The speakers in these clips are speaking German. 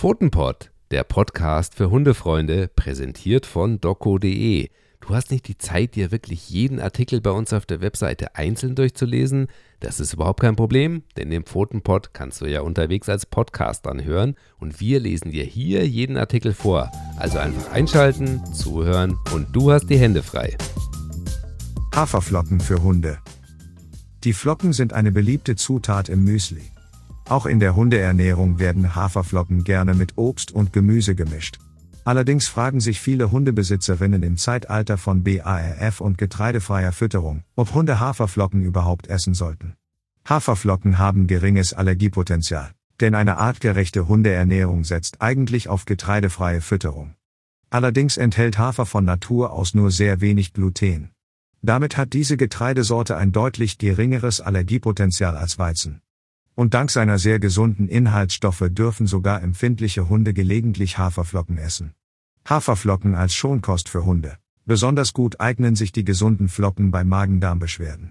Pfotenpod, der Podcast für Hundefreunde, präsentiert von doco.de. Du hast nicht die Zeit, dir wirklich jeden Artikel bei uns auf der Webseite einzeln durchzulesen? Das ist überhaupt kein Problem, denn den Pfotenpod kannst du ja unterwegs als Podcast anhören und wir lesen dir hier jeden Artikel vor. Also einfach einschalten, zuhören und du hast die Hände frei. Haferflocken für Hunde. Die Flocken sind eine beliebte Zutat im Müsli. Auch in der Hundeernährung werden Haferflocken gerne mit Obst und Gemüse gemischt. Allerdings fragen sich viele Hundebesitzerinnen im Zeitalter von BARF und getreidefreier Fütterung, ob Hunde Haferflocken überhaupt essen sollten. Haferflocken haben geringes Allergiepotenzial, denn eine artgerechte Hundeernährung setzt eigentlich auf getreidefreie Fütterung. Allerdings enthält Hafer von Natur aus nur sehr wenig Gluten. Damit hat diese Getreidesorte ein deutlich geringeres Allergiepotenzial als Weizen. Und dank seiner sehr gesunden Inhaltsstoffe dürfen sogar empfindliche Hunde gelegentlich Haferflocken essen. Haferflocken als Schonkost für Hunde. Besonders gut eignen sich die gesunden Flocken bei Magen-Darm-Beschwerden.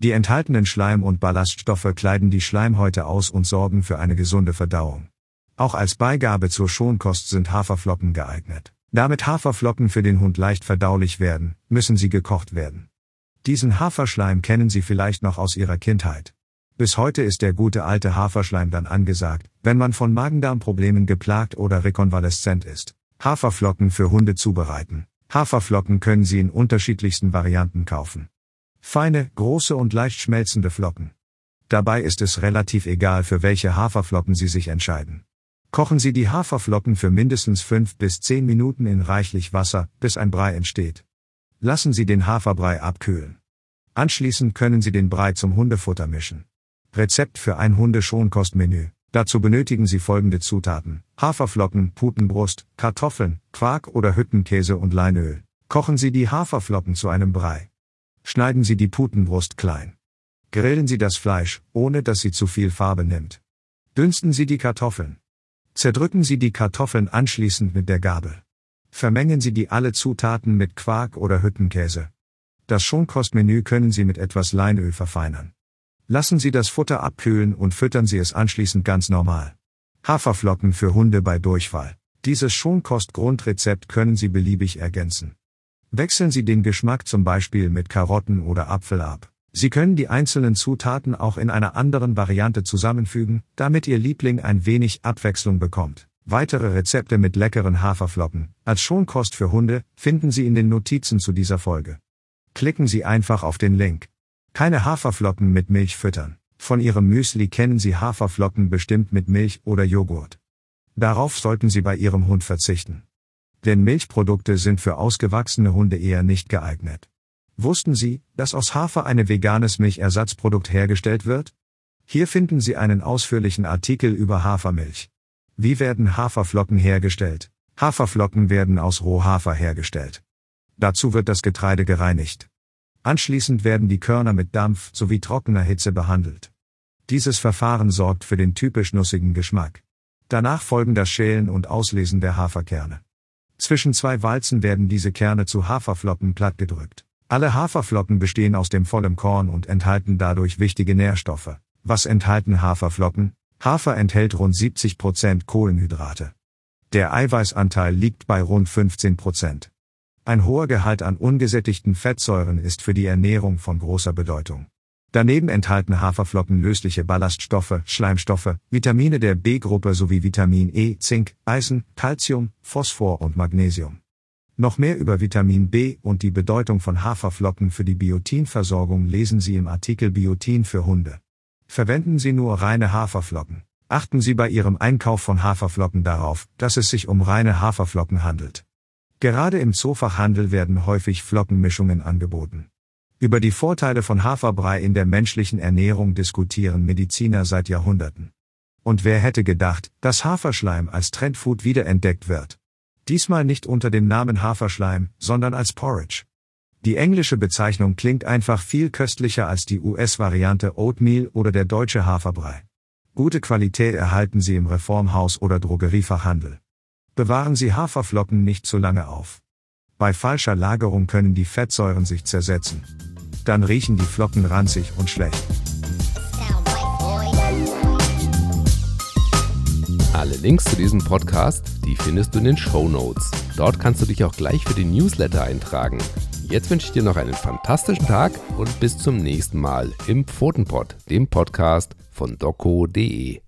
Die enthaltenen Schleim- und Ballaststoffe kleiden die Schleimhäute aus und sorgen für eine gesunde Verdauung. Auch als Beigabe zur Schonkost sind Haferflocken geeignet. Damit Haferflocken für den Hund leicht verdaulich werden, müssen sie gekocht werden. Diesen Haferschleim kennen Sie vielleicht noch aus Ihrer Kindheit. Bis heute ist der gute alte Haferschleim dann angesagt, wenn man von Magendarmproblemen geplagt oder rekonvaleszent ist. Haferflocken für Hunde zubereiten. Haferflocken können Sie in unterschiedlichsten Varianten kaufen. Feine, große und leicht schmelzende Flocken. Dabei ist es relativ egal, für welche Haferflocken Sie sich entscheiden. Kochen Sie die Haferflocken für mindestens 5 bis 10 Minuten in reichlich Wasser, bis ein Brei entsteht. Lassen Sie den Haferbrei abkühlen. Anschließend können Sie den Brei zum Hundefutter mischen. Rezept für ein Hundeschonkostmenü. Dazu benötigen Sie folgende Zutaten. Haferflocken, Putenbrust, Kartoffeln, Quark oder Hüttenkäse und Leinöl. Kochen Sie die Haferflocken zu einem Brei. Schneiden Sie die Putenbrust klein. Grillen Sie das Fleisch, ohne dass sie zu viel Farbe nimmt. Dünsten Sie die Kartoffeln. Zerdrücken Sie die Kartoffeln anschließend mit der Gabel. Vermengen Sie die alle Zutaten mit Quark oder Hüttenkäse. Das Schonkostmenü können Sie mit etwas Leinöl verfeinern. Lassen Sie das Futter abkühlen und füttern Sie es anschließend ganz normal. Haferflocken für Hunde bei Durchfall. Dieses Schonkost-Grundrezept können Sie beliebig ergänzen. Wechseln Sie den Geschmack zum Beispiel mit Karotten oder Apfel ab. Sie können die einzelnen Zutaten auch in einer anderen Variante zusammenfügen, damit Ihr Liebling ein wenig Abwechslung bekommt. Weitere Rezepte mit leckeren Haferflocken als Schonkost für Hunde finden Sie in den Notizen zu dieser Folge. Klicken Sie einfach auf den Link. Keine Haferflocken mit Milch füttern. Von Ihrem Müsli kennen Sie Haferflocken bestimmt mit Milch oder Joghurt. Darauf sollten Sie bei Ihrem Hund verzichten. Denn Milchprodukte sind für ausgewachsene Hunde eher nicht geeignet. Wussten Sie, dass aus Hafer ein veganes Milchersatzprodukt hergestellt wird? Hier finden Sie einen ausführlichen Artikel über Hafermilch. Wie werden Haferflocken hergestellt? Haferflocken werden aus Rohhafer hergestellt. Dazu wird das Getreide gereinigt. Anschließend werden die Körner mit Dampf sowie trockener Hitze behandelt. Dieses Verfahren sorgt für den typisch nussigen Geschmack. Danach folgen das Schälen und Auslesen der Haferkerne. Zwischen zwei Walzen werden diese Kerne zu Haferflocken plattgedrückt. Alle Haferflocken bestehen aus dem vollen Korn und enthalten dadurch wichtige Nährstoffe. Was enthalten Haferflocken? Hafer enthält rund 70 Prozent Kohlenhydrate. Der Eiweißanteil liegt bei rund 15%. Prozent. Ein hoher Gehalt an ungesättigten Fettsäuren ist für die Ernährung von großer Bedeutung. Daneben enthalten Haferflocken lösliche Ballaststoffe, Schleimstoffe, Vitamine der B-Gruppe sowie Vitamin E, Zink, Eisen, Calcium, Phosphor und Magnesium. Noch mehr über Vitamin B und die Bedeutung von Haferflocken für die Biotinversorgung lesen Sie im Artikel Biotin für Hunde. Verwenden Sie nur reine Haferflocken. Achten Sie bei Ihrem Einkauf von Haferflocken darauf, dass es sich um reine Haferflocken handelt. Gerade im Zoofachhandel werden häufig Flockenmischungen angeboten. Über die Vorteile von Haferbrei in der menschlichen Ernährung diskutieren Mediziner seit Jahrhunderten. Und wer hätte gedacht, dass Haferschleim als Trendfood wiederentdeckt wird? Diesmal nicht unter dem Namen Haferschleim, sondern als Porridge. Die englische Bezeichnung klingt einfach viel köstlicher als die US-Variante Oatmeal oder der deutsche Haferbrei. Gute Qualität erhalten Sie im Reformhaus oder Drogeriefachhandel. Bewahren Sie Haferflocken nicht zu lange auf. Bei falscher Lagerung können die Fettsäuren sich zersetzen. Dann riechen die Flocken ranzig und schlecht. Alle Links zu diesem Podcast, die findest du in den Show Notes. Dort kannst du dich auch gleich für den Newsletter eintragen. Jetzt wünsche ich dir noch einen fantastischen Tag und bis zum nächsten Mal im Pfotenpod, dem Podcast von doco.de.